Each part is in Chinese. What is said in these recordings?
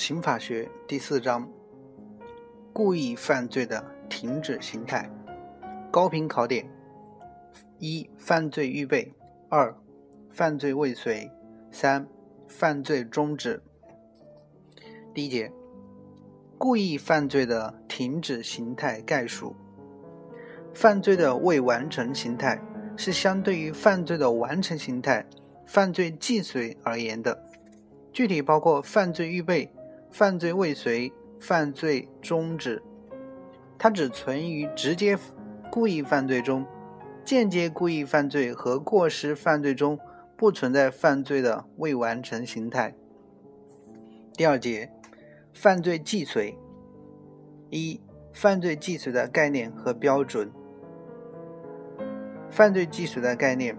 刑法学第四章：故意犯罪的停止形态。高频考点：一、犯罪预备；二、犯罪未遂；三、犯罪终止。第一节：故意犯罪的停止形态概述。犯罪的未完成形态是相对于犯罪的完成形态——犯罪既遂而言的。具体包括犯罪预备、犯罪未遂、犯罪终止。它只存于直接故意犯罪中，间接故意犯罪和过失犯罪中不存在犯罪的未完成形态。第二节，犯罪既遂。一、犯罪既遂的概念和标准。犯罪既遂的概念，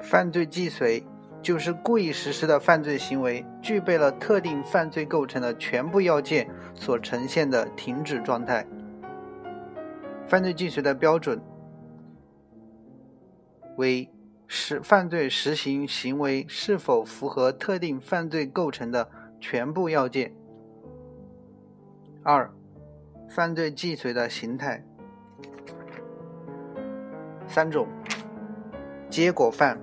犯罪既遂。就是故意实施的犯罪行为具备了特定犯罪构成的全部要件所呈现的停止状态。犯罪既遂的标准为实犯罪实行行为是否符合特定犯罪构成的全部要件。二、犯罪既遂的形态三种：结果犯。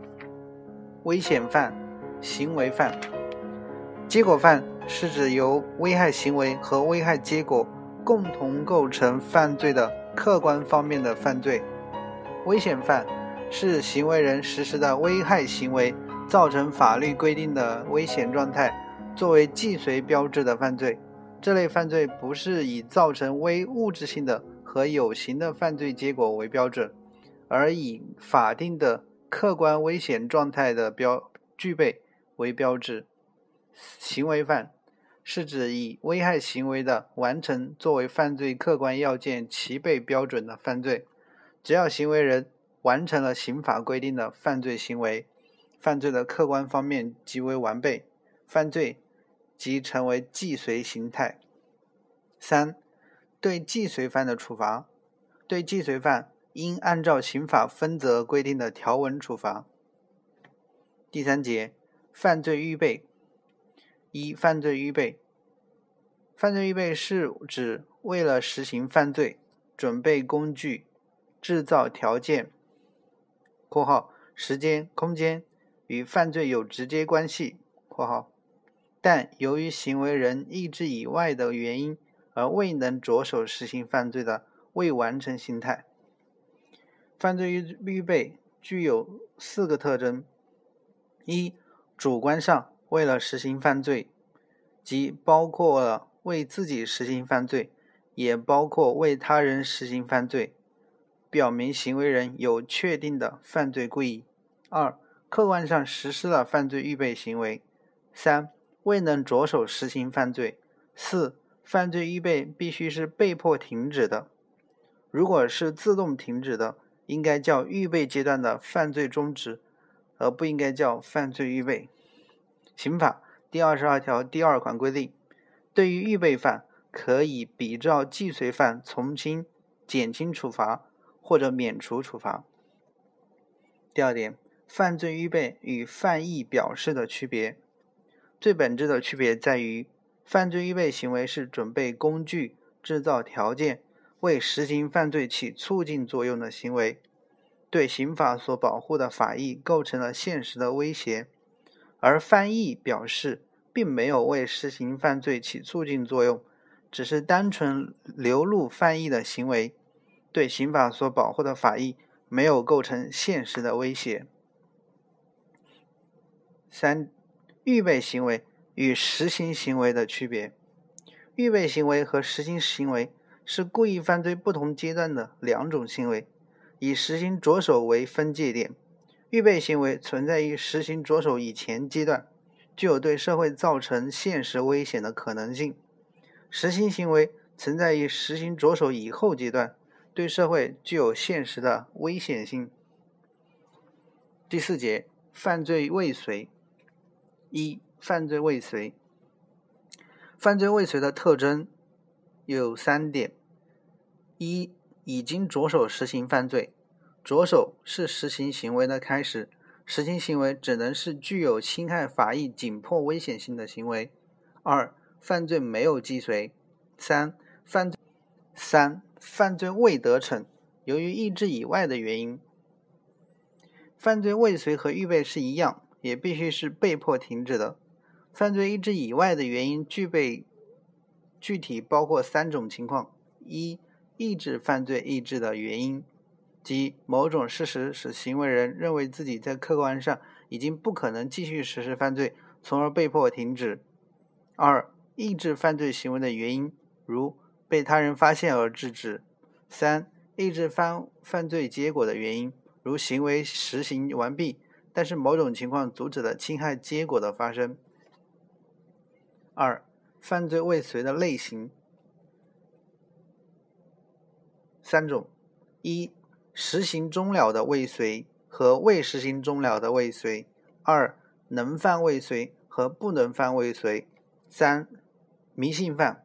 危险犯、行为犯、结果犯是指由危害行为和危害结果共同构成犯罪的客观方面的犯罪。危险犯是行为人实施的危害行为造成法律规定的危险状态作为既遂标志的犯罪。这类犯罪不是以造成危物质性的和有形的犯罪结果为标准，而以法定的。客观危险状态的标具备为标志，行为犯是指以危害行为的完成作为犯罪客观要件齐备标准的犯罪。只要行为人完成了刑法规定的犯罪行为，犯罪的客观方面即为完备，犯罪即成为既遂形态。三、对既遂犯的处罚，对既遂犯。应按照刑法分则规定的条文处罚。第三节，犯罪预备。一、犯罪预备。犯罪预备是指为了实行犯罪，准备工具、制造条件（括号时间、空间与犯罪有直接关系）（括号），但由于行为人意志以外的原因而未能着手实行犯罪的未完成形态。犯罪预预备具有四个特征：一、主观上为了实行犯罪，即包括了为自己实行犯罪，也包括为他人实行犯罪，表明行为人有确定的犯罪故意；二、客观上实施了犯罪预备行为；三、未能着手实行犯罪；四、犯罪预备必须是被迫停止的，如果是自动停止的。应该叫预备阶段的犯罪终止，而不应该叫犯罪预备。刑法第二十二条第二款规定，对于预备犯，可以比照既遂犯从轻、减轻处罚或者免除处罚。第二点，犯罪预备与犯意表示的区别，最本质的区别在于，犯罪预备行为是准备工具、制造条件。为实行犯罪起促进作用的行为，对刑法所保护的法益构成了现实的威胁；而翻译表示并没有为实行犯罪起促进作用，只是单纯流露翻译的行为，对刑法所保护的法益没有构成现实的威胁。三、预备行为与实行行为的区别，预备行为和实行行为。是故意犯罪不同阶段的两种行为，以实行着手为分界点。预备行为存在于实行着手以前阶段，具有对社会造成现实危险的可能性；实行行为存在于实行着手以后阶段，对社会具有现实的危险性。第四节，犯罪未遂。一、犯罪未遂。犯罪未遂的特征。有三点：一、已经着手实行犯罪，着手是实行行为的开始，实行行为只能是具有侵害法益、紧迫危险性的行为。二、犯罪没有既遂。三、犯罪三、犯罪未得逞，由于意志以外的原因。犯罪未遂和预备是一样，也必须是被迫停止的。犯罪意志以外的原因具备具体包括三种情况：一、抑制犯罪意志的原因，即某种事实使行为人认为自己在客观上已经不可能继续实施犯罪，从而被迫停止；二、抑制犯罪行为的原因，如被他人发现而制止；三、抑制犯犯罪结果的原因。如行为实行完毕，但是某种情况阻止了侵害结果的发生。二、犯罪未遂的类型三种：一、实行终了的未遂和未实行终了的未遂；二、能犯未遂和不能犯未遂；三、迷信犯。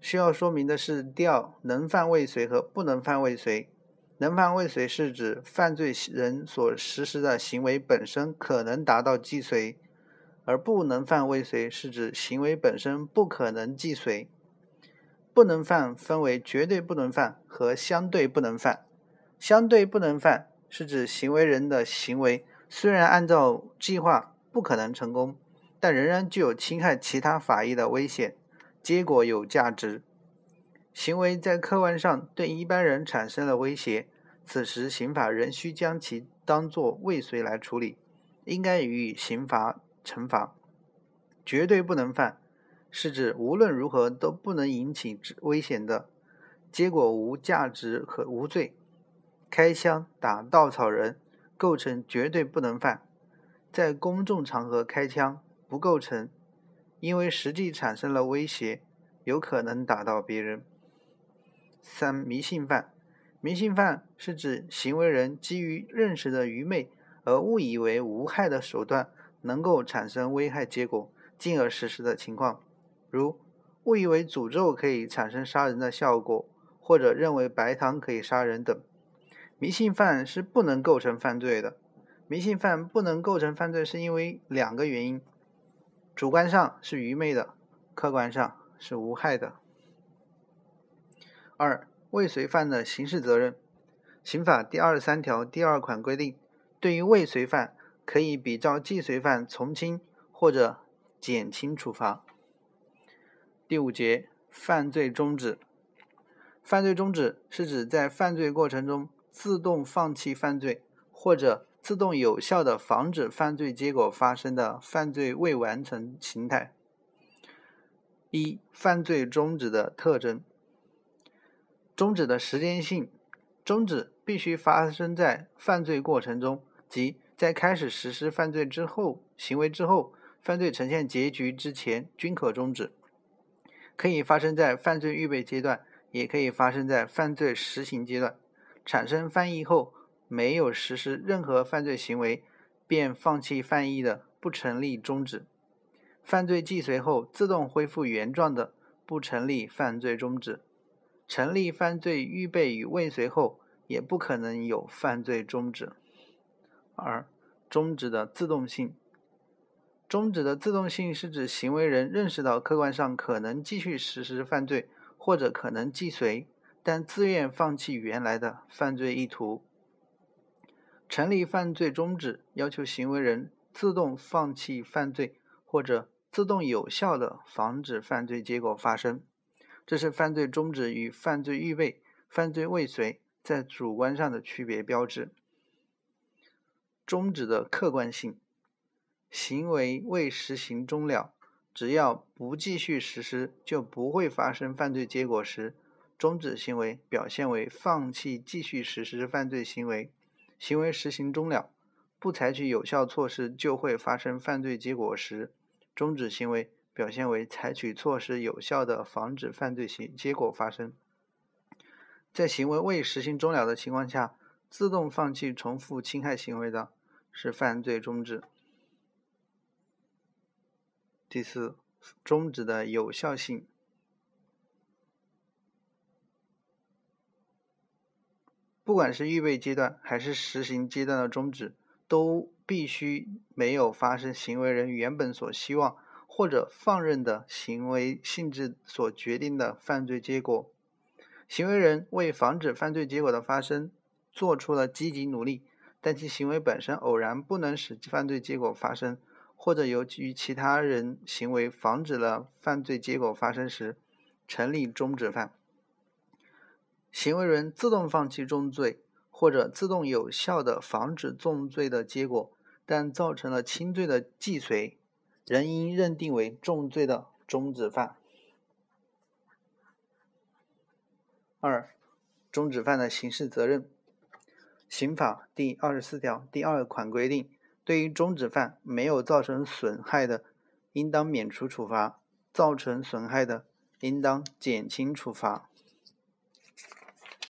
需要说明的是，第二，能犯未遂和不能犯未遂。能犯未遂是指犯罪人所实施的行为本身可能达到既遂，而不能犯未遂是指行为本身不可能既遂。不能犯分为绝对不能犯和相对不能犯。相对不能犯是指行为人的行为虽然按照计划不可能成功，但仍然具有侵害其他法益的危险。结果有价值，行为在客观上对一般人产生了威胁，此时刑法仍需将其当作未遂来处理，应该予以刑罚惩罚。绝对不能犯，是指无论如何都不能引起危险的，结果无价值和无罪。开枪打稻草人构成绝对不能犯，在公众场合开枪不构成。因为实际产生了威胁，有可能打到别人。三、迷信犯，迷信犯是指行为人基于认识的愚昧而误以为无害的手段能够产生危害结果，进而实施的情况，如误以为诅咒可以产生杀人的效果，或者认为白糖可以杀人等。迷信犯是不能构成犯罪的。迷信犯不能构成犯罪，是因为两个原因。主观上是愚昧的，客观上是无害的。二、未遂犯的刑事责任。刑法第二十三条第二款规定，对于未遂犯，可以比照既遂犯从轻或者减轻处罚。第五节，犯罪终止。犯罪终止是指在犯罪过程中自动放弃犯罪，或者。自动有效的防止犯罪结果发生的犯罪未完成形态。一、犯罪终止的特征。终止的时间性，终止必须发生在犯罪过程中，即在开始实施犯罪之后、行为之后、犯罪呈现结局之前均可终止。可以发生在犯罪预备阶段，也可以发生在犯罪实行阶段。产生犯意后。没有实施任何犯罪行为便放弃犯意的，不成立终止；犯罪既遂后自动恢复原状的，不成立犯罪终止；成立犯罪预备与未遂后，也不可能有犯罪终止。二、终止的自动性。终止的自动性是指行为人认识到客观上可能继续实施犯罪，或者可能既遂，但自愿放弃原来的犯罪意图。成立犯罪终止，要求行为人自动放弃犯罪，或者自动有效的防止犯罪结果发生。这是犯罪终止与犯罪预备、犯罪未遂在主观上的区别标志。终止的客观性，行为未实行终了，只要不继续实施，就不会发生犯罪结果时，终止行为表现为放弃继续实施犯罪行为。行为实行终了，不采取有效措施就会发生犯罪结果时，终止行为表现为采取措施有效的防止犯罪行结果发生。在行为未实行终了的情况下，自动放弃重复侵害行为的是犯罪终止。第四，终止的有效性。不管是预备阶段还是实行阶段的终止，都必须没有发生行为人原本所希望或者放任的行为性质所决定的犯罪结果。行为人为防止犯罪结果的发生做出了积极努力，但其行为本身偶然不能使犯罪结果发生，或者由于其他人行为防止了犯罪结果发生时，成立终止犯。行为人自动放弃重罪，或者自动有效的防止重罪的结果，但造成了轻罪的既遂，仍应认定为重罪的终止犯。二、终止犯的刑事责任。刑法第二十四条第二款规定，对于中止犯没有造成损害的，应当免除处罚；造成损害的，应当减轻处罚。